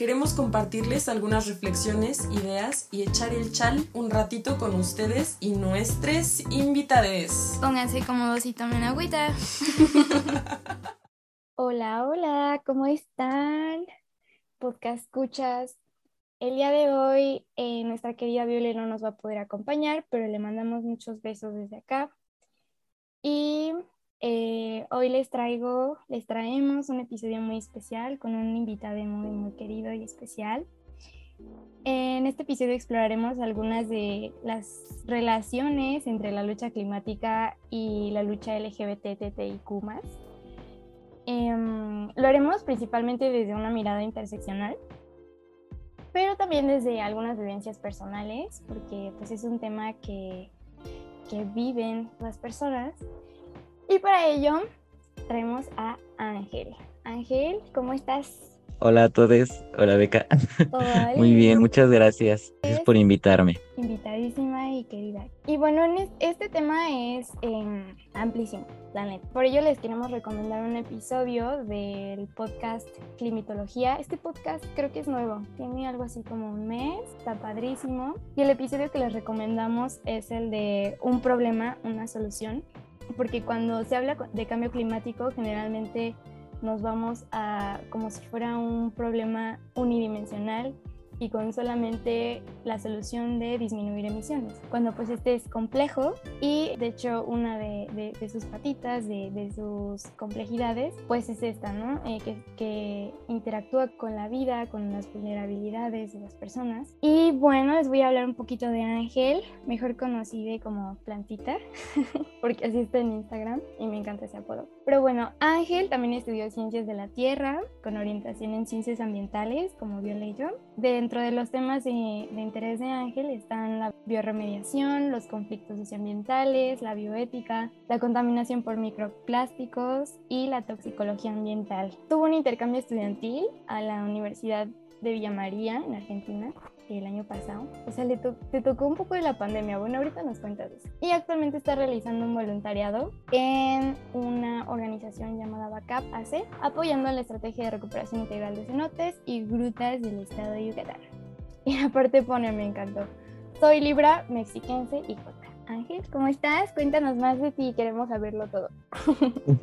Queremos compartirles algunas reflexiones, ideas y echar el chal un ratito con ustedes y nuestros invitades. Pónganse cómodos y tomen agüita. Hola, hola, ¿cómo están? Podcast escuchas. El día de hoy eh, nuestra querida Viole no nos va a poder acompañar, pero le mandamos muchos besos desde acá. Y eh, hoy les traigo, les traemos un episodio muy especial con un invitado muy, muy querido y especial. En este episodio exploraremos algunas de las relaciones entre la lucha climática y la lucha LGBTTIQ+. Em, lo haremos principalmente desde una mirada interseccional, pero también desde algunas vivencias personales, porque pues es un tema que, que viven las personas. Y para ello traemos a Ángel. Ángel, ¿cómo estás? Hola a todos, hola Beca. Hola. Muy bien, muchas gracias. Gracias por invitarme. Invitadísima y querida. Y bueno, en es- este tema es em, amplísimo, la neta. Por ello les queremos recomendar un episodio del podcast Climatología. Este podcast creo que es nuevo, tiene algo así como un mes, está padrísimo. Y el episodio que les recomendamos es el de un problema, una solución. Porque cuando se habla de cambio climático, generalmente nos vamos a como si fuera un problema unidimensional y con solamente la solución de disminuir emisiones. Cuando pues este es complejo y de hecho una de, de- de sus patitas, de, de sus complejidades, pues es esta, ¿no? Eh, que, que interactúa con la vida, con las vulnerabilidades de las personas. Y bueno, les voy a hablar un poquito de Ángel, mejor conocida como Plantita, porque así está en Instagram y me encanta ese apodo. Pero bueno, Ángel también estudió ciencias de la Tierra con orientación en ciencias ambientales, como Viola y yo. Dentro de los temas de, de interés de Ángel están la bioremediación, los conflictos socioambientales, la bioética, la contaminación por microplásticos y la toxicología ambiental. Tuvo un intercambio estudiantil a la Universidad de Villa María, en Argentina, el año pasado. O sea, le to- te tocó un poco de la pandemia. Bueno, ahorita nos cuentas eso. Y actualmente está realizando un voluntariado en una organización llamada Backup AC, apoyando la estrategia de recuperación integral de cenotes y grutas del estado de Yucatán. Y aparte pone, me encantó. Soy Libra, mexiquense y Jota. Ángel, ¿cómo estás? Cuéntanos más de ti, queremos saberlo todo.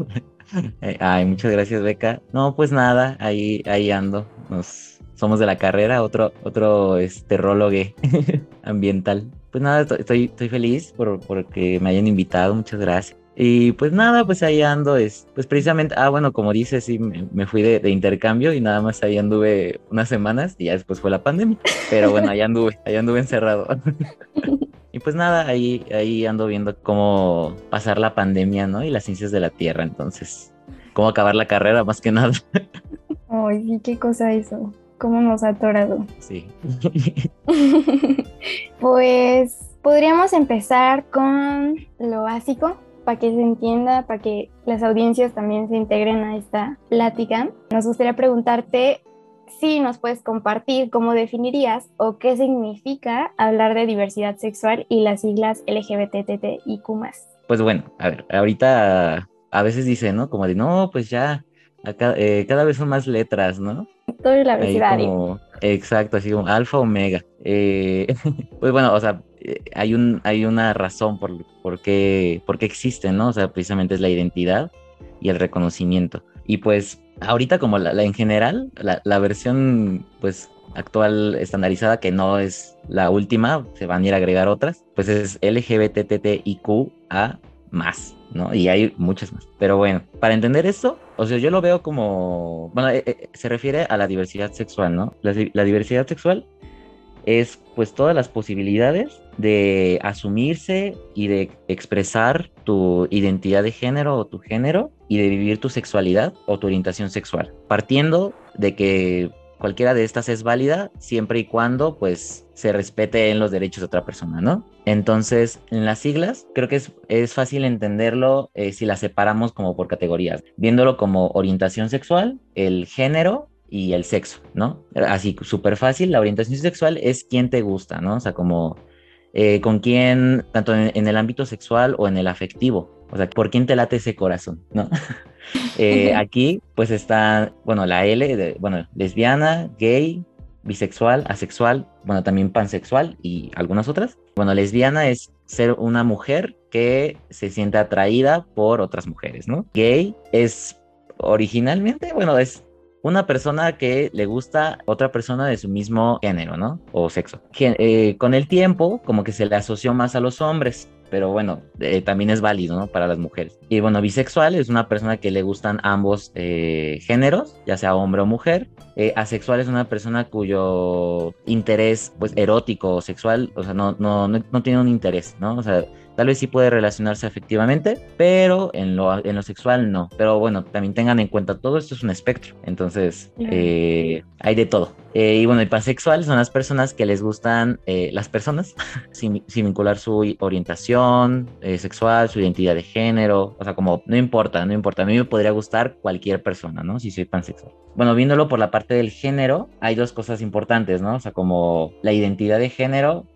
Ay, muchas gracias, Beca. No, pues nada, ahí, ahí ando. Nos, somos de la carrera, otro, otro este, ambiental. Pues nada, estoy, estoy, feliz por porque me hayan invitado, muchas gracias. Y pues nada, pues ahí ando, es, pues precisamente, ah, bueno, como dices, sí, me, fui de, intercambio y nada más ahí anduve unas semanas y ya después fue la pandemia. Pero bueno, ahí anduve, ahí anduve encerrado. Y pues nada, ahí, ahí ando viendo cómo pasar la pandemia, ¿no? Y las ciencias de la Tierra, entonces, cómo acabar la carrera más que nada. Ay, qué cosa eso. ¿Cómo nos ha atorado? Sí. Pues podríamos empezar con lo básico para que se entienda, para que las audiencias también se integren a esta plática. Nos gustaría preguntarte si nos puedes compartir cómo definirías o qué significa hablar de diversidad sexual y las siglas LGBTTIQ+. Pues bueno, a ver, ahorita a veces dice, ¿no? Como de, no, pues ya, acá, eh, cada vez son más letras, ¿no? Todo el Ahí abecedario. como, exacto, así como alfa, omega. Eh, pues bueno, o sea, eh, hay un, hay una razón por, por, qué, por qué existen, ¿no? O sea, precisamente es la identidad y el reconocimiento. Y pues ahorita como la, la en general, la, la versión pues actual estandarizada, que no es la última, se van a ir a agregar otras, pues es LGBTTIQA más, ¿no? Y hay muchas más. Pero bueno, para entender esto, o sea, yo lo veo como, bueno, eh, eh, se refiere a la diversidad sexual, ¿no? La, la diversidad sexual es pues todas las posibilidades de asumirse y de expresar tu identidad de género o tu género y de vivir tu sexualidad o tu orientación sexual, partiendo de que cualquiera de estas es válida siempre y cuando pues se respete en los derechos de otra persona, ¿no? Entonces, en las siglas, creo que es, es fácil entenderlo eh, si las separamos como por categorías, viéndolo como orientación sexual, el género y el sexo, ¿no? Así, súper fácil, la orientación sexual es quién te gusta, ¿no? O sea, como eh, con quién, tanto en, en, el ámbito sexual o en el afectivo, o sea, por quién te late ese corazón, ¿no? eh, aquí, pues está, bueno, la L, de, bueno, lesbiana, gay, bisexual, asexual, bueno, también pansexual y algunas otras. Bueno, lesbiana es ser una mujer que se siente atraída por otras mujeres, ¿no? Gay es originalmente, bueno, es una persona que le gusta otra persona de su mismo género, ¿no? O sexo. Eh, con el tiempo, como que se le asoció más a los hombres, pero bueno, eh, también es válido, ¿no? Para las mujeres. Y bueno, bisexual es una persona que le gustan ambos eh, géneros, ya sea hombre o mujer. Eh, asexual es una persona cuyo interés, pues, erótico o sexual, o sea, no, no, no, no tiene un interés, ¿no? O sea, Tal vez sí puede relacionarse afectivamente, pero en lo, en lo sexual no. Pero bueno, también tengan en cuenta, todo esto es un espectro. Entonces, eh, hay de todo. Eh, y bueno, el pansexual son las personas que les gustan eh, las personas, sin, sin, vincular su orientación eh, sexual, su identidad de género. O sea, como no importa, no importa. A mí me podría gustar cualquier persona, ¿no? Si soy pansexual. Bueno, viéndolo por la parte del género, hay dos cosas importantes, ¿no? O sea, como la identidad de género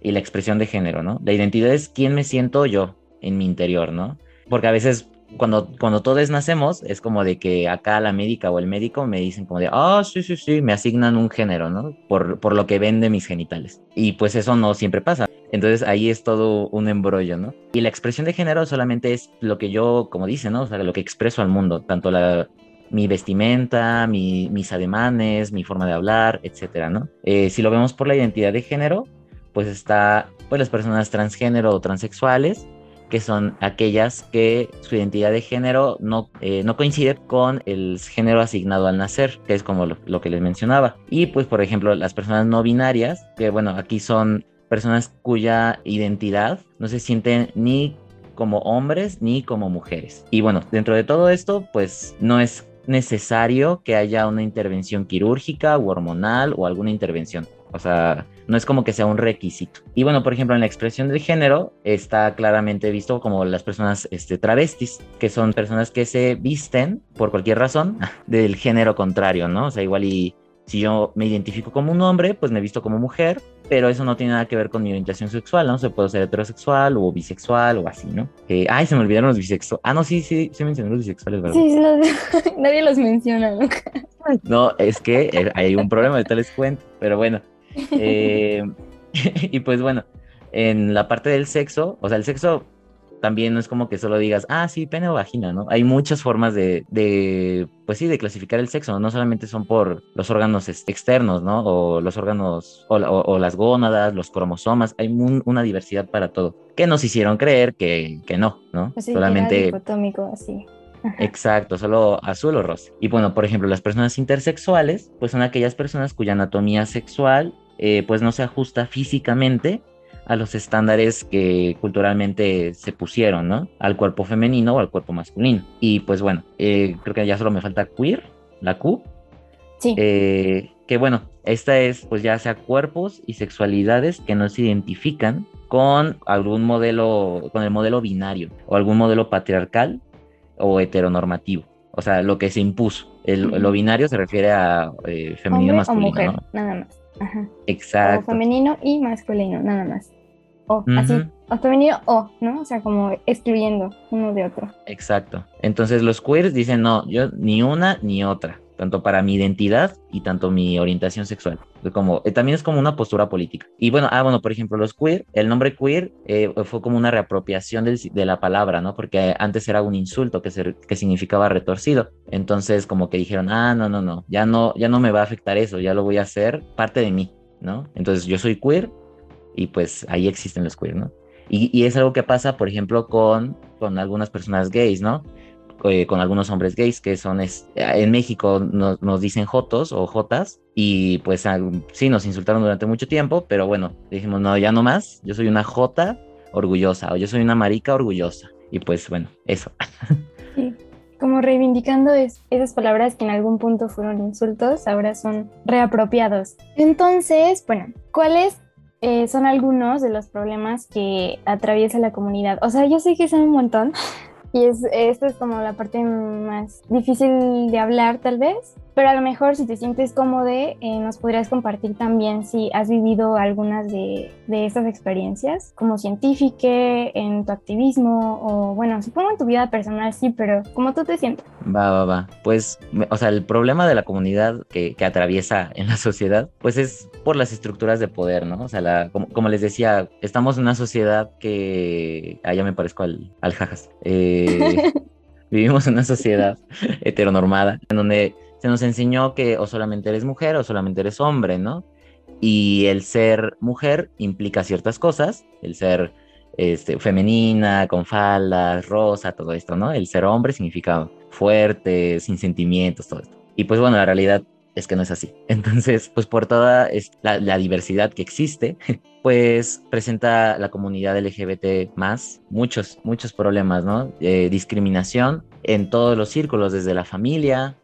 y la expresión de género, ¿no? La identidad es quién me siento yo en mi interior, ¿no? Porque a veces cuando, cuando todos nacemos es como de que acá la médica o el médico me dicen como de, ah, oh, sí, sí, sí, me asignan un género, ¿no? Por, por lo que ven de mis genitales. Y pues eso no siempre pasa. Entonces ahí es todo un embrollo, ¿no? Y la expresión de género solamente es lo que yo, como dice, ¿no? O sea, lo que expreso al mundo, tanto la, mi vestimenta, mi, mis ademanes, mi forma de hablar, etcétera, ¿no? Eh, si lo vemos por la identidad de género, pues está pues las personas transgénero o transexuales, que son aquellas que su identidad de género no, eh, no coincide con el género asignado al nacer, que es como lo, lo, que les mencionaba. Y pues, por ejemplo, las personas no binarias, que bueno, aquí son personas cuya identidad no se sienten ni como hombres ni como mujeres. Y bueno, dentro de todo esto, pues no es necesario que haya una intervención quirúrgica o hormonal o alguna intervención. O sea, no es como que sea un requisito. Y bueno, por ejemplo, en la expresión del género está claramente visto como las personas este, travestis, que son personas que se visten por cualquier razón del género contrario, ¿no? O sea, igual y si yo me identifico como un hombre, pues me visto como mujer, pero eso no tiene nada que ver con mi orientación sexual, ¿no? Se puede ser heterosexual o bisexual o así, ¿no? Eh, ay, se me olvidaron los bisexuales. Ah, no, sí, sí, sí mencioné los bisexuales, ¿verdad? Sí, los... nadie los menciona nunca. No, es que hay un problema, de les cuento, pero bueno. Eh, y pues bueno, en la parte del sexo, o sea, el sexo también no es como que solo digas, ah, sí, pene o vagina, ¿no? Hay muchas formas de, de pues sí, de clasificar el sexo, ¿no? no solamente son por los órganos externos, ¿no? O los órganos, o, o, o las gónadas, los cromosomas, hay un, una diversidad para todo, que nos hicieron creer que, que no, ¿no? Pues sí, solamente... dicotómico, así. Exacto, solo azul o rosa. Y bueno, por ejemplo, las personas intersexuales, pues son aquellas personas cuya anatomía sexual, eh, pues no se ajusta físicamente a los estándares que culturalmente se pusieron, ¿no? Al cuerpo femenino o al cuerpo masculino. Y pues bueno, eh, creo que ya solo me falta queer, la Q. Sí. Eh, que bueno, esta es pues ya sea cuerpos y sexualidades que no se identifican con algún modelo, con el modelo binario o algún modelo patriarcal o heteronormativo. O sea, lo que se impuso. El, uh -huh. Lo binario se refiere a eh, femenino masculino. O mujer, ¿no? nada más. Ajá. Exacto. O femenino y masculino, nada más. O uh -huh. así. O femenino o, ¿no? O sea, como excluyendo uno de otro. Exacto. Entonces los queers dicen, no, yo ni una ni otra tanto para mi identidad y tanto mi orientación sexual. Como, eh, también es como una postura política. Y bueno, ah, bueno, por ejemplo, los queer, el nombre queer eh, fue como una reapropiación del, de la palabra, ¿no? Porque antes era un insulto que, se, que significaba retorcido. Entonces, como que dijeron, ah, no, no, no, ya no, ya no me va a afectar eso, ya lo voy a hacer parte de mí, ¿no? Entonces, yo soy queer y pues ahí existen los queer, ¿no? Y, y es algo que pasa, por ejemplo, con, con algunas personas gays, ¿no? Eh, con algunos hombres gays que son es, en México nos, nos, dicen jotos o jotas y pues sí nos insultaron durante mucho tiempo pero bueno dijimos no ya no más yo soy una jota orgullosa o yo soy una marica orgullosa y pues bueno eso sí. como reivindicando es, esas palabras que en algún punto fueron insultos, ahora son reapropiados. Entonces, bueno, ¿cuáles eh, son algunos de los problemas que atraviesa la comunidad? O sea, yo sé que son un montón, y es, esta es como la parte más difícil de hablar tal vez, pero a lo mejor si te sientes cómodo, eh, nos podrías compartir también si has vivido algunas de, de estas experiencias como científica, en tu activismo o bueno, supongo en tu vida personal sí, pero ¿cómo tú te sientes? Va, va, va. Pues, o sea, el problema de la comunidad que, que atraviesa en la sociedad, pues es por las estructuras de poder, ¿no? O sea, la, como, como, les decía, estamos en una sociedad que... Ah, ya me parezco al, al jajas. Eh, vivimos en una sociedad heteronormada en donde se nos enseñó que o solamente eres mujer o solamente eres hombre, ¿no? Y el ser mujer implica ciertas cosas, el ser este, femenina, con faldas, rosa, todo esto, ¿no? El ser hombre significa fuerte, sin sentimientos, todo esto. Y pues bueno, la realidad es que no es así. Entonces, pues por toda la, la diversidad que existe, pues presenta la comunidad LGBT más muchos, muchos problemas, ¿no? Eh, discriminación en todos los círculos, desde la familia,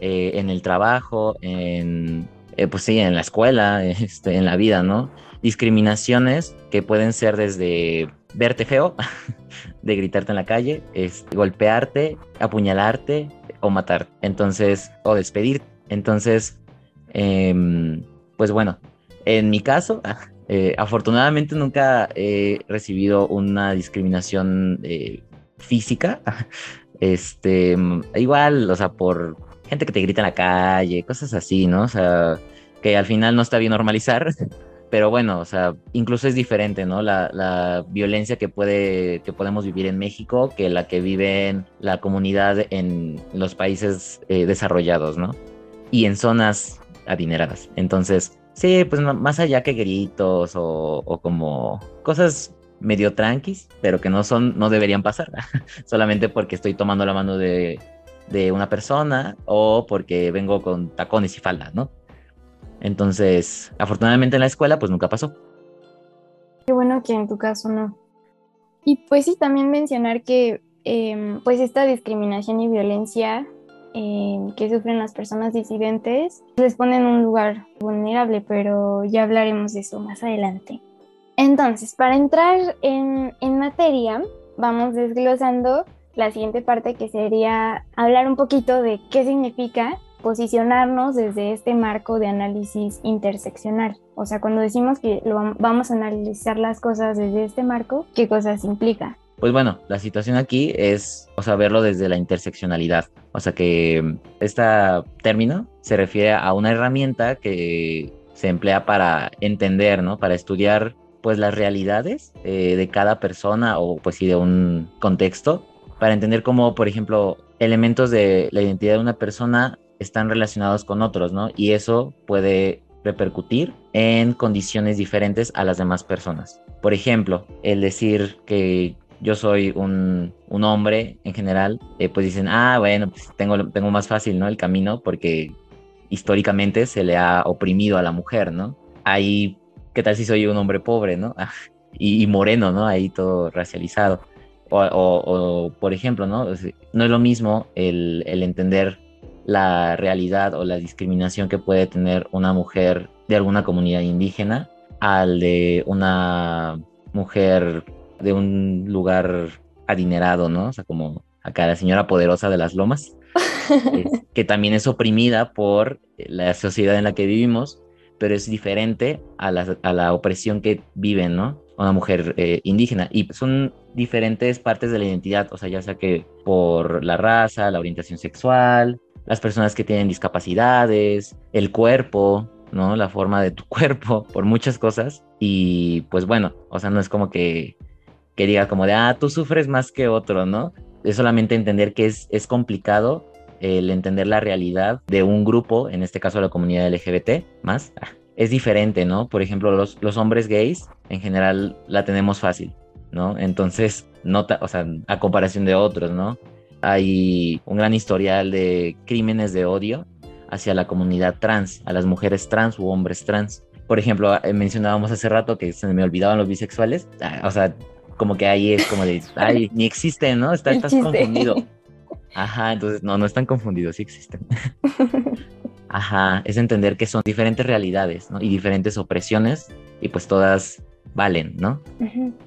eh, en el trabajo, en, eh, pues sí, en la escuela, este, en la vida, ¿no? Discriminaciones que pueden ser desde verte feo, de gritarte en la calle, es, golpearte, apuñalarte o matar. Entonces, o despedir. Entonces, eh, pues bueno, en mi caso, eh, afortunadamente nunca he recibido una discriminación física. Este, igual, o sea, por gente que te grita en la calle, cosas así, ¿no? O sea, que al final no está bien normalizar, pero bueno, o sea, incluso es diferente, ¿no? La, la, violencia que, puede, que podemos vivir en México que la que vive en la comunidad en los países eh, desarrollados, ¿no? Y en zonas adineradas. Entonces, sí, pues más allá que gritos o, o como cosas medio tranquis, pero que no son, no deberían pasar, solamente porque estoy tomando la mano de de una persona o porque vengo con tacones y falda, ¿no? Entonces, afortunadamente en la escuela pues nunca pasó. Qué bueno que en tu caso no. Y pues sí, también mencionar que eh, pues esta discriminación y violencia eh, que sufren las personas disidentes les pone en un lugar vulnerable, pero ya hablaremos de eso más adelante. Entonces, para entrar en, en materia, vamos desglosando la siguiente parte que sería hablar un poquito de qué significa posicionarnos desde este marco de análisis interseccional. O sea, cuando decimos que lo vamos a analizar las cosas desde este marco, ¿qué cosas implica? Pues bueno, la situación aquí es, o sea, verlo desde la interseccionalidad. O sea, que este término se refiere a una herramienta que se emplea para entender, ¿no? Para estudiar, pues, las realidades eh, de cada persona o, pues, sí, de un contexto para entender cómo, por ejemplo, elementos de la identidad de una persona están relacionados con otros, ¿no? Y eso puede repercutir en condiciones diferentes a las demás personas. Por ejemplo, el decir que yo soy un, un hombre en general, eh, pues dicen, ah, bueno, pues tengo, tengo más fácil, ¿no? El camino porque históricamente se le ha oprimido a la mujer, ¿no? Ahí, ¿qué tal si soy un hombre pobre, ¿no? y, y moreno, ¿no? Ahí todo racializado. O, por ejemplo, ¿no? No es lo mismo el, el, entender la realidad o la discriminación que puede tener una mujer de alguna comunidad indígena al de una mujer de un lugar adinerado, ¿no? O sea, como acá la señora poderosa de las lomas, que también es oprimida por la sociedad en la que vivimos, pero es diferente a la, a la opresión que viven, ¿no? Una mujer eh, indígena. Y son diferentes partes de la identidad, o sea, ya sea que por la raza, la orientación sexual, las personas que tienen discapacidades, el cuerpo, ¿no? La forma de tu cuerpo, por muchas cosas. Y pues bueno, o sea, no es como que, que diga como de, ah, tú sufres más que otro, ¿no? Es solamente entender que es, es complicado el entender la realidad de un grupo, en este caso la comunidad LGBT, más, es diferente, ¿no? Por ejemplo, los, los hombres gays en general la tenemos fácil, ¿no? Entonces, nota, o sea, a comparación de otros, ¿no? Hay un gran historial de crímenes de odio hacia la comunidad trans, a las mujeres trans u hombres trans. Por ejemplo, eh, mencionábamos hace rato que se me olvidaban los bisexuales, ah, o sea, como que ahí es como de, ay, ni existen, ¿no? Está, estás confundido. Ajá, entonces no, no están confundidos, sí existen. Ajá, es entender que son diferentes realidades, ¿no? Y diferentes opresiones y pues todas valen, ¿no?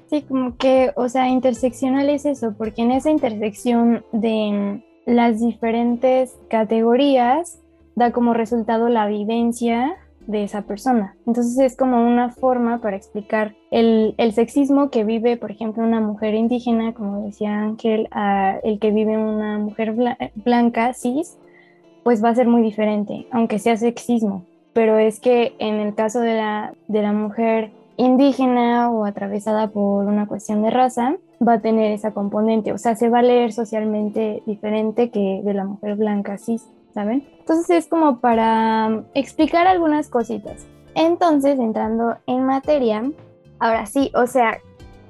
Sí, como que, o sea, interseccional es eso, porque en esa intersección de las diferentes categorías da como resultado la vivencia de esa persona. Entonces es como una forma para explicar el, sexismo que vive, por ejemplo, una mujer indígena, como decía Ángel, a el que vive una mujer blanca, cis, pues va a ser muy diferente, aunque sea sexismo. Pero es que en el caso de la, de la mujer indígena o atravesada por una cuestión de raza, va a tener esa componente, o sea, se va a leer socialmente diferente que de la mujer blanca cis. ¿saben? Entonces es como para explicar algunas cositas. Entonces, entrando en materia, ahora sí, o sea,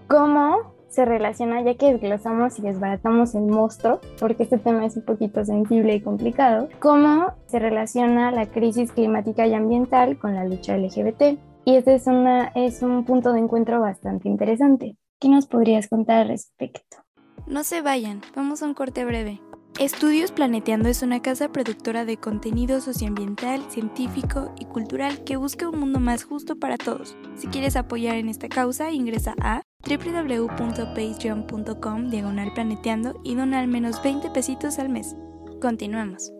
¿cómo se relaciona, ya que desglosamos y desbaratamos el monstruo, porque este tema es un poquito sensible y complicado, cómo se relaciona la crisis climática y ambiental con la lucha LGBT? Y este es, una, es un punto de encuentro bastante interesante. ¿Qué nos podrías contar al respecto? No se vayan, vamos a un corte breve. Estudios Planeteando es una casa productora de contenido socioambiental, científico y cultural que busca un mundo más justo para todos. Si quieres apoyar en esta causa, ingresa a www.patreon.com diagonal planeteando y dona al menos 20 pesitos al mes. Continuamos.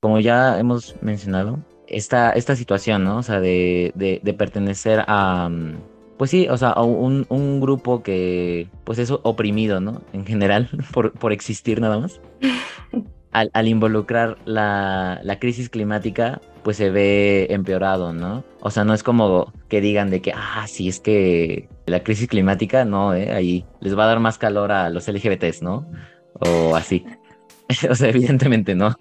Como ya hemos mencionado, esta, esta situación, ¿no? O sea, de, de pertenecer a, mm, pues sí, o sea, un, un grupo que pues es oprimido, ¿no? En general, por, por existir nada más. Al, al involucrar la, la, crisis climática, pues se ve empeorado, ¿no? O sea, no es como que digan de que, ah, sí, es que la crisis climática, no, ¿eh? Ahí les va a dar más calor a los LGBTs, ¿no? O así. o sea, evidentemente no.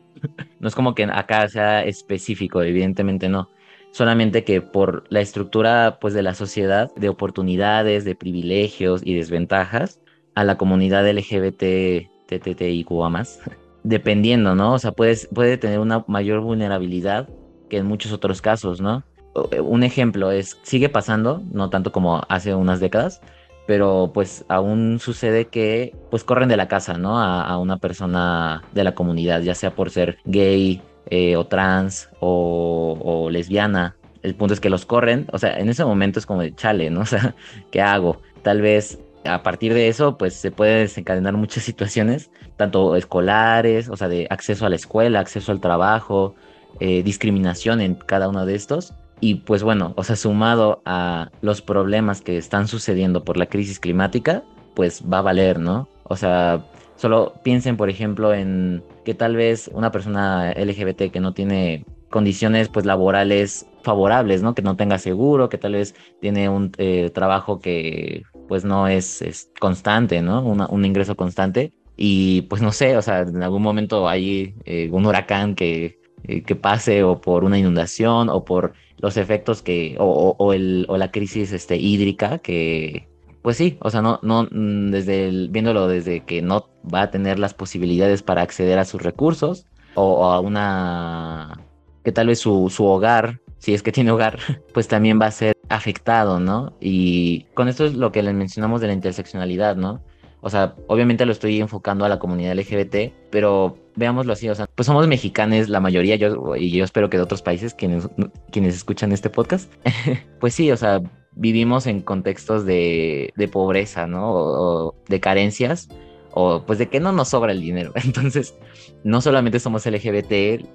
No es como que acá sea específico, evidentemente no solamente que por la estructura pues de la sociedad, de oportunidades, de privilegios y desventajas a la comunidad LGBT, TTTIQA más, dependiendo, ¿no? O sea, puedes, puede tener una mayor vulnerabilidad que en muchos otros casos, ¿no? Eh, un ejemplo es, sigue pasando, no tanto como hace unas décadas, pero pues aún sucede que pues corren de la casa, ¿no? A, una persona de la comunidad, ya sea por ser gay, eh, o trans o, lesbiana. El punto es que los corren, o sea, en ese momento es como de chale, ¿no? O sea, ¿qué hago? Tal vez a partir de eso, pues se puede desencadenar muchas situaciones, tanto escolares, o sea, de acceso a la escuela, acceso al trabajo, eh, discriminación en cada uno de estos. Y pues bueno, o sea, sumado a los problemas que están sucediendo por la crisis climática, pues va a valer, ¿no? O sea, Solo piensen, por ejemplo, en que tal vez una persona LGBT que no tiene condiciones pues laborales favorables, ¿no? Que no tenga seguro, que tal vez tiene un eh, trabajo que pues no es, constante, ¿no? un ingreso constante. Y pues no sé, o sea, en algún momento hay eh, un huracán que, eh, que pase o por una inundación o por los efectos que, o, o, el, o la crisis este, hídrica que, pues sí, o sea, no, no, mm, desde viéndolo desde que no va a tener las posibilidades para acceder a sus recursos o, a una, que tal vez su, su hogar, si es que tiene hogar, pues también va a ser afectado, ¿no? Y con esto es lo que les mencionamos de la interseccionalidad, ¿no? O sea, obviamente lo estoy enfocando a la comunidad LGBT, pero veámoslo así, o sea, pues somos mexicanos la mayoría, yo, y yo espero que de otros países quienes, quienes escuchan este podcast, pues sí, o sea, vivimos en contextos de, pobreza, ¿no? De carencias, o pues de que no nos sobra el dinero. Entonces, no solamente somos LGBT,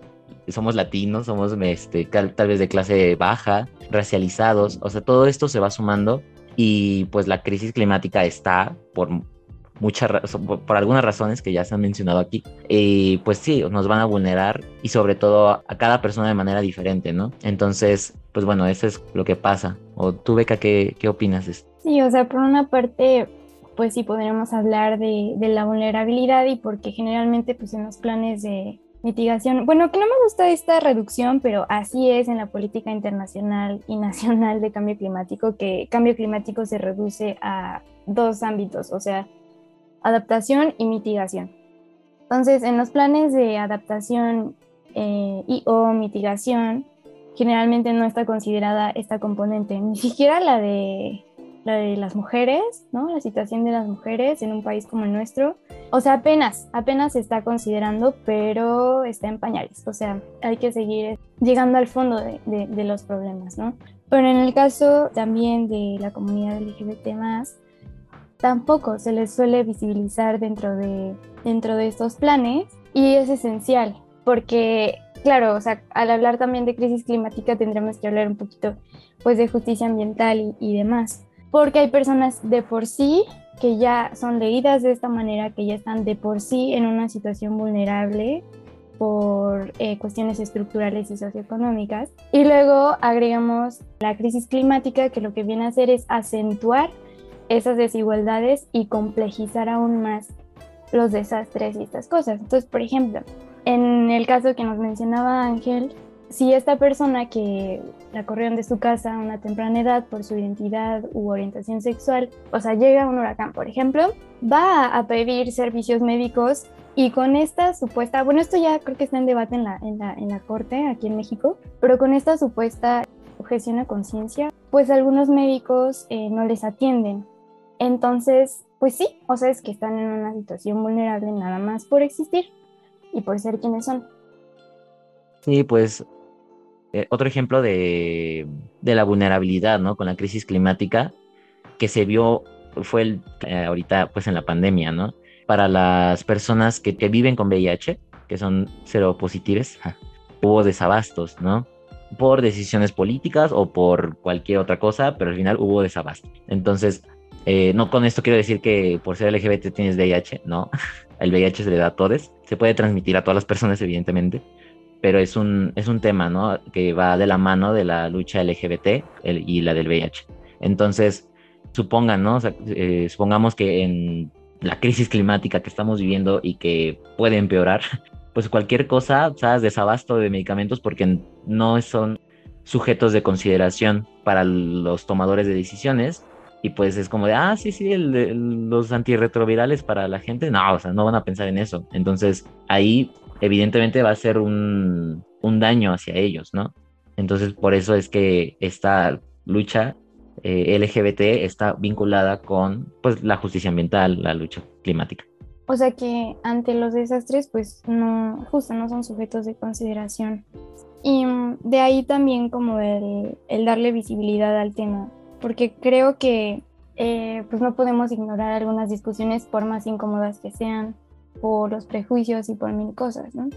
somos latinos, somos este, tal, vez de clase baja, racializados, o sea, todo esto se va sumando y pues la crisis climática está por muchas por algunas razones que ya se han mencionado aquí y pues sí nos van a vulnerar y sobre todo a cada persona de manera diferente no entonces pues bueno, eso es lo que pasa. ¿O tú, Beca, qué, qué opinas de esto? Sí, o sea, por una parte, pues sí podríamos hablar de, de, la vulnerabilidad y porque generalmente pues en los planes de mitigación, bueno, que no me gusta esta reducción, pero así es en la política internacional y nacional de cambio climático, que cambio climático se reduce a dos ámbitos, o sea, adaptación y mitigación. Entonces, en los planes de adaptación eh, y o mitigación, generalmente no está considerada esta componente, ni siquiera la de la de las mujeres, ¿no? La situación de las mujeres en un país como el nuestro. O sea, apenas, apenas se está considerando, pero está en pañales. O sea, hay que seguir llegando al fondo de, de los problemas, ¿no? Pero en el caso también de la comunidad LGBT tampoco se les suele visibilizar dentro de, dentro de estos planes y es esencial porque, claro, o sea, al hablar también de crisis climática tendremos que hablar un poquito pues de justicia ambiental y, demás, porque hay personas de por sí que ya son leídas de esta manera, que ya están de por sí en una situación vulnerable por eh, cuestiones estructurales y socioeconómicas. Y luego agregamos la crisis climática, que lo que viene a hacer es acentuar esas desigualdades y complejizar aún más los desastres y estas cosas. Entonces, por ejemplo, en el caso que nos mencionaba Ángel, si esta persona que la corrieron de su casa a una temprana edad por su identidad u orientación sexual, o sea, llega un huracán, por ejemplo, va a pedir servicios médicos y con esta supuesta, bueno, esto ya creo que está en debate en la, en la, en la corte aquí en México, pero con esta supuesta objeción a conciencia, pues algunos médicos eh, no les atienden entonces, pues sí, o sea, es que están en una situación vulnerable nada más por existir y por ser quienes son. Sí, pues eh, otro ejemplo de, la vulnerabilidad, ¿no? Con la crisis climática que se vio fue el, eh, ahorita pues en la pandemia, ¿no? Para las personas que, que viven con VIH, que son seropositivos, hubo desabastos, ¿no? Por decisiones políticas o por cualquier otra cosa, pero al final hubo desabasto. Entonces, eh, no con esto quiero decir que por ser LGBT tienes VIH, no. El VIH se le da a todos. Se puede transmitir a todas las personas, evidentemente. Pero es un, es un tema, ¿no? Que va de la mano de la lucha LGBT y la del VIH. Entonces, supongan, ¿no? Eh, supongamos que en la crisis climática que estamos viviendo y que puede empeorar, pues cualquier cosa, ¿sabes? Desabasto de medicamentos porque no son sujetos de consideración para los tomadores de decisiones y pues es como de, ah, sí, sí, los antirretrovirales para la gente, no, o sea, no van a pensar en eso. Entonces ahí evidentemente va a ser un, daño hacia ellos, ¿no? Entonces por eso es que esta lucha eh, LGBT está vinculada con pues la justicia ambiental, la lucha climática. O sea que ante los desastres pues no, justo no son sujetos de consideración. Y mm, de ahí también como el, el darle visibilidad al tema porque creo que eh, pues no podemos ignorar algunas discusiones por más incómodas que sean, por los prejuicios y por mil cosas, ¿no?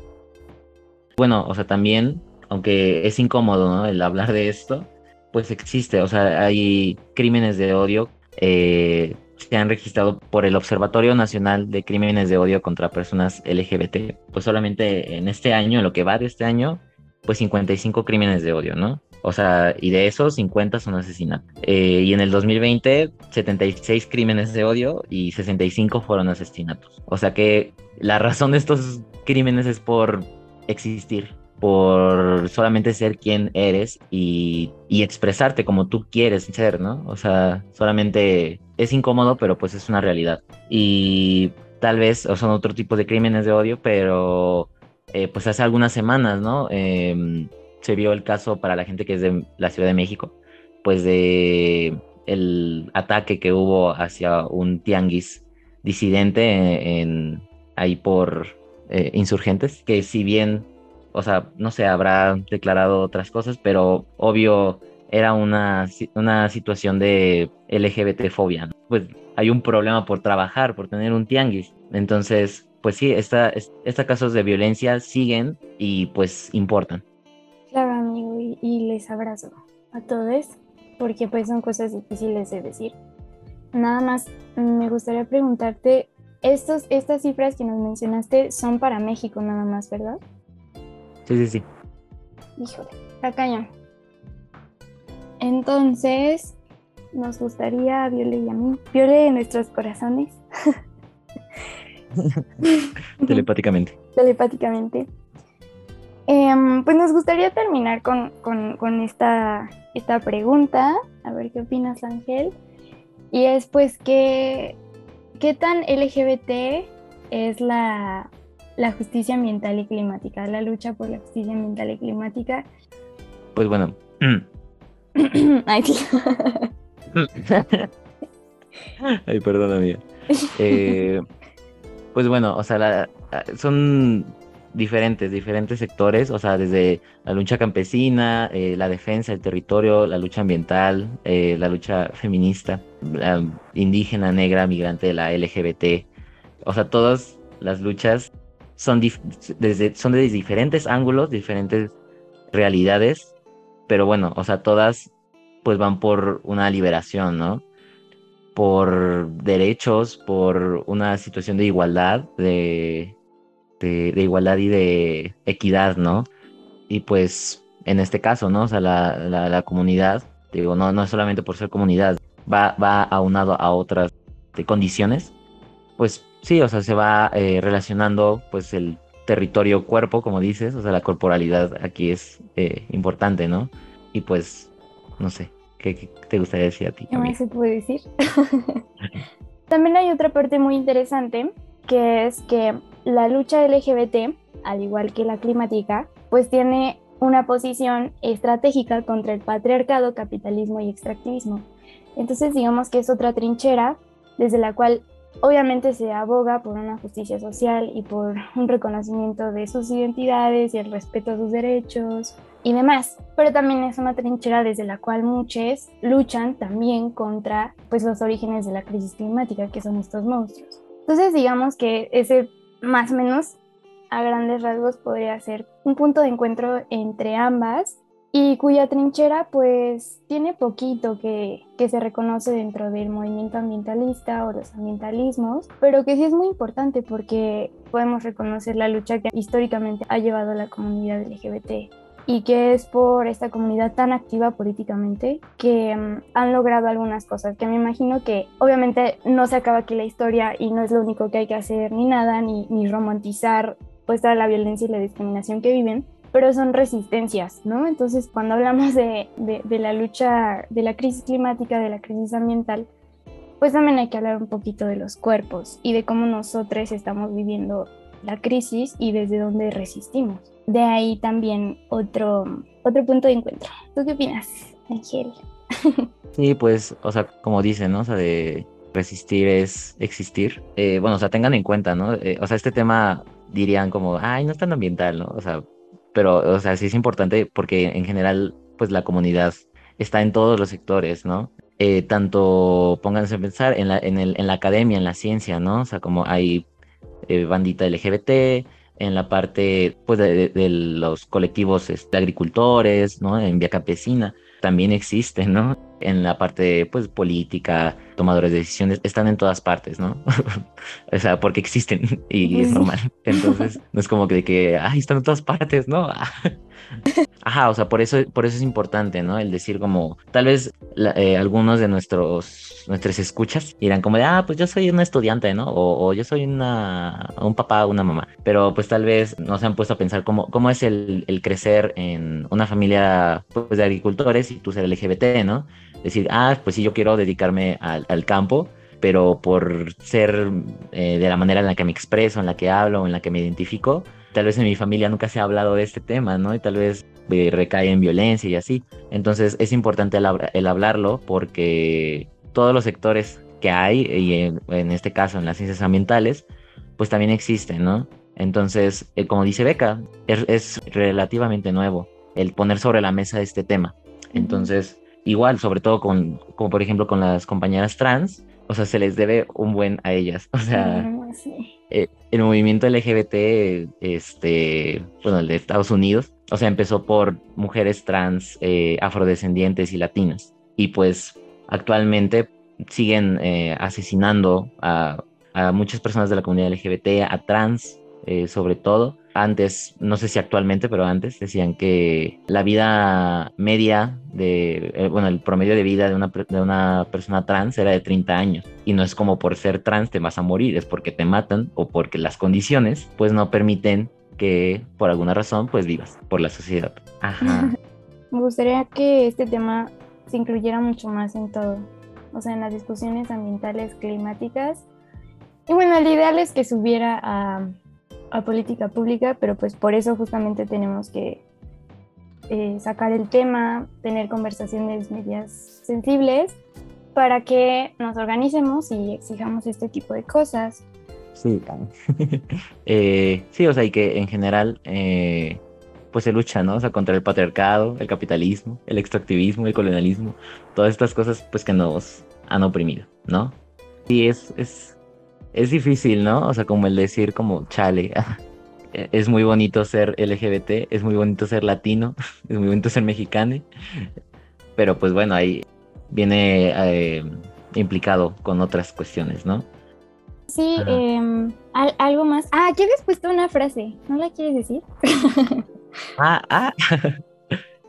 Bueno, o sea, también, aunque es incómodo, ¿no? El hablar de esto, pues existe, o sea, hay crímenes de odio eh, se han registrado por el Observatorio Nacional de Crímenes de Odio contra Personas LGBT. Pues solamente en este año, en lo que va de este año, pues 55 crímenes de odio, ¿no? O sea, y de esos 50 son asesinatos. Eh, y en el 2020, 76 crímenes de odio y 65 fueron asesinatos. O sea que la razón de estos crímenes es por existir, por solamente ser quien eres y, y, expresarte como tú quieres ser, ¿no? O sea, solamente es incómodo, pero pues es una realidad. Y tal vez son otro tipo de crímenes de odio, pero eh, pues hace algunas semanas, ¿no? Em, se vio el caso para la gente que es de la Ciudad de México, pues de el ataque que hubo hacia un tianguis disidente en, ahí por eh, insurgentes, que si bien, o sea, no sé, habrá declarado otras cosas, pero obvio era una, una situación de LGBT fobia. Pues hay un problema por trabajar, por tener un tianguis. Entonces, pues sí, esta, estos casos de violencia siguen y pues importan. Y, les abrazo a todos, porque pues son cosas difíciles de decir. Nada más me gustaría preguntarte, estos, estas cifras que nos mencionaste son para México nada más, ¿verdad? Sí, sí, sí. Híjole, está cañón. Entonces, nos gustaría a Viole y a mí, Viole en nuestros corazones. Telepáticamente. Telepáticamente. Em, pues nos gustaría terminar con, esta, esta pregunta. A ver qué opinas, Ángel. Y es pues que, ¿qué tan LGBT es la, justicia ambiental y climática, la lucha por la justicia ambiental y climática? Pues bueno. Ay, perdón, amiga. Eh, pues bueno, o sea, son diferentes, diferentes sectores, o sea, desde la lucha campesina, eh, la defensa del territorio, la lucha ambiental, eh, la lucha feminista, indígena, negra, migrante, la LGBT, o sea, todas las luchas son, desde, son de diferentes ángulos, diferentes realidades, pero bueno, o sea, todas pues van por una liberación, ¿no? Por derechos, por una situación de igualdad, de, de, igualdad y de equidad, ¿no? Y pues en este caso, ¿no? O sea, la, la, comunidad, digo, no, no es solamente por ser comunidad, va, va aunado a otras condiciones, pues sí, o sea, se va eh, relacionando pues el territorio cuerpo, como dices, o sea, la corporalidad aquí es eh, importante, ¿no? Y pues, no sé, ¿qué, te gustaría decir a ti? ¿Qué más se puede decir? También hay otra parte muy interesante, que es que la lucha LGBT, al igual que la climática, pues tiene una posición estratégica contra el patriarcado, capitalismo y extractivismo. Entonces digamos que es otra trinchera desde la cual Obviamente se aboga por una justicia social y por un reconocimiento de sus identidades y el respeto a sus derechos y demás, pero también es una trinchera desde la cual muchos luchan también contra pues los orígenes de la crisis climática que son estos monstruos. Entonces digamos que ese más o menos a grandes rasgos podría ser un punto de encuentro entre ambas y cuya trinchera pues tiene poquito que, que, se reconoce dentro del movimiento ambientalista o los ambientalismos, pero que sí es muy importante porque podemos reconocer la lucha que históricamente ha llevado la comunidad LGBT y que es por esta comunidad tan activa políticamente que mm, han logrado algunas cosas que me imagino que obviamente no se acaba aquí la historia y no es lo único que hay que hacer ni nada, ni, ni romantizar pues toda la violencia y la discriminación que viven, pero son resistencias, ¿no? Entonces, cuando hablamos de, de, la lucha, de la crisis climática, de la crisis ambiental, pues también hay que hablar un poquito de los cuerpos y de cómo nosotros estamos viviendo la crisis y desde dónde resistimos. De ahí también otro, otro punto de encuentro. ¿Tú qué opinas, Ángel? Sí, pues, o sea, como dicen, ¿no? O sea, de resistir es existir. Eh, bueno, o sea, tengan en cuenta, ¿no? Eh, o sea, este tema dirían como, ay, no es tan ambiental, ¿no? O sea, pero, o sea, sí es importante porque en general, pues la comunidad está en todos los sectores, ¿no? Eh, tanto pónganse a pensar en la, en, el, en la academia, en la ciencia, ¿no? O sea, como hay eh, bandita LGBT, en la parte pues, de, de los colectivos este, agricultores, ¿no? En Vía Campesina, también existen, ¿no? En la parte, pues, política, tomadores de decisiones, están en todas partes, ¿no? o sea, porque existen y es normal. Entonces, no es como que, de que, ay, están en todas partes, ¿no? Ajá, o sea, por eso, por eso es importante, ¿no? El decir como, tal vez eh, algunos de nuestros, nuestras escuchas dirán como de, ah, pues yo soy una estudiante, ¿no? O, yo soy una, un papá, una mamá. Pero pues tal vez no se han puesto a pensar cómo, cómo es el, el crecer en una familia pues, de agricultores y tú ser LGBT, ¿no? Decir, ah, pues sí, yo quiero dedicarme al, al campo, pero por ser eh, de la manera en la que me expreso, en la que hablo, en la que me identifico, tal vez en mi familia nunca se ha hablado de este tema, ¿no? Y tal vez eh, recae en violencia y así. Entonces es importante el, hablarlo porque todos los sectores que hay, y en, este caso en las ciencias ambientales, pues también existen, ¿no? Entonces, eh, como dice Beca, es, relativamente nuevo el poner sobre la mesa este tema. Entonces, igual, sobre todo con, como por ejemplo con las compañeras trans, o sea, se les debe un buen a ellas. O sea, eh, el movimiento LGBT, este, bueno, el de Estados Unidos, o sea, empezó por mujeres trans, eh, afrodescendientes y latinas. Y pues actualmente siguen eh, asesinando a, a, muchas personas de la comunidad LGBT, a trans sobre todo, antes, no sé si actualmente, pero antes decían que la vida media de, eh, bueno, el promedio de vida de una, de una persona trans era de 30 años. Y no es como por ser trans te vas a morir, es porque te matan o porque las condiciones pues no permiten que por alguna razón pues vivas por la sociedad. Ajá. Me gustaría que este tema se incluyera mucho más en todo, o sea, en las discusiones ambientales, climáticas. Y bueno, el ideal es que subiera a a política pública, pero pues por eso justamente tenemos que eh, sacar el tema, tener conversaciones medias sensibles para que nos organicemos y exijamos este tipo de cosas. Sí, eh, sí, o sea, y que en general eh, pues se lucha, ¿no? O sea, contra el patriarcado, el capitalismo, el extractivismo, el colonialismo, todas estas cosas pues que nos han oprimido, ¿no? Y es, es, es difícil, ¿no? O sea, como el decir como chale, es muy bonito ser LGBT, es muy bonito ser latino, es muy bonito ser mexicano, pero pues bueno, ahí viene eh, implicado con otras cuestiones, ¿no? Sí, eh, algo más. Ah, aquí habías puesto una frase, ¿no la quieres decir? ah, ah.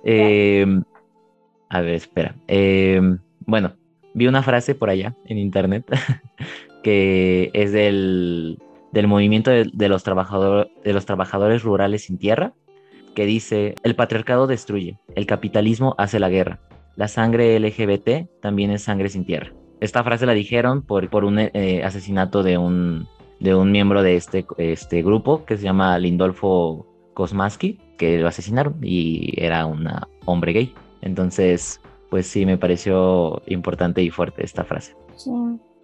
eh, a ver, espera. Em, bueno, vi una frase por allá en internet que es del, del movimiento de, de, los trabajador, de los trabajadores rurales sin tierra, que dice, el patriarcado destruye, el capitalismo hace la guerra, la sangre LGBT también es sangre sin tierra. Esta frase la dijeron por, por un eh, asesinato de un, de un miembro de este, este grupo que se llama Lindolfo Kosmaski, que lo asesinaron y era un hombre gay. Entonces, pues sí, me pareció importante y fuerte esta frase. Sí,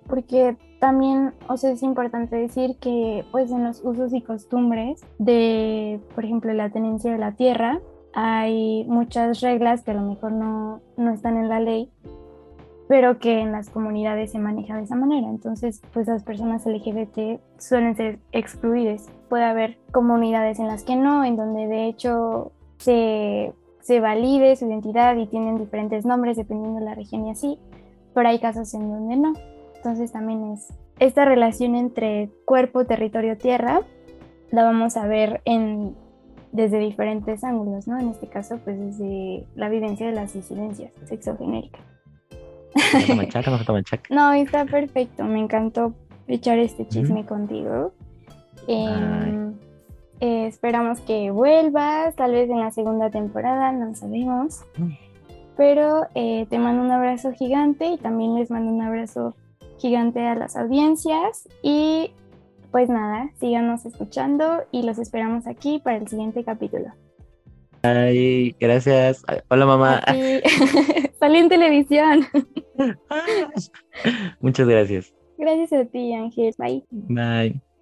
porque también, o sea, es importante decir que pues en los usos y costumbres de, por ejemplo, la tenencia de la tierra, hay muchas reglas que a lo mejor no, no están en la ley, pero que en las comunidades se maneja de esa manera. Entonces, pues las personas LGBT suelen ser excluidas. Puede haber comunidades en las que no, en donde de hecho se, se valide su identidad y tienen diferentes nombres dependiendo de la región y así, pero hay casos en donde no. Entonces también es esta relación entre cuerpo, territorio, tierra, la vamos a ver en desde diferentes ángulos, ¿no? En este caso, pues desde la vivencia de las disidencias sexogenéricas. no, está perfecto, me encantó echar este chisme contigo. Eh, eh, esperamos que vuelvas, tal vez en la segunda temporada, no sabemos. Mm. Pero eh, te mando un abrazo gigante y también les mando un abrazo gigante a las audiencias y pues nada, síganos escuchando y los esperamos aquí para el siguiente capítulo. Ay, gracias. Hola mamá. Salí en televisión. Muchas gracias. Gracias a ti, Ángel. Bye. Bye.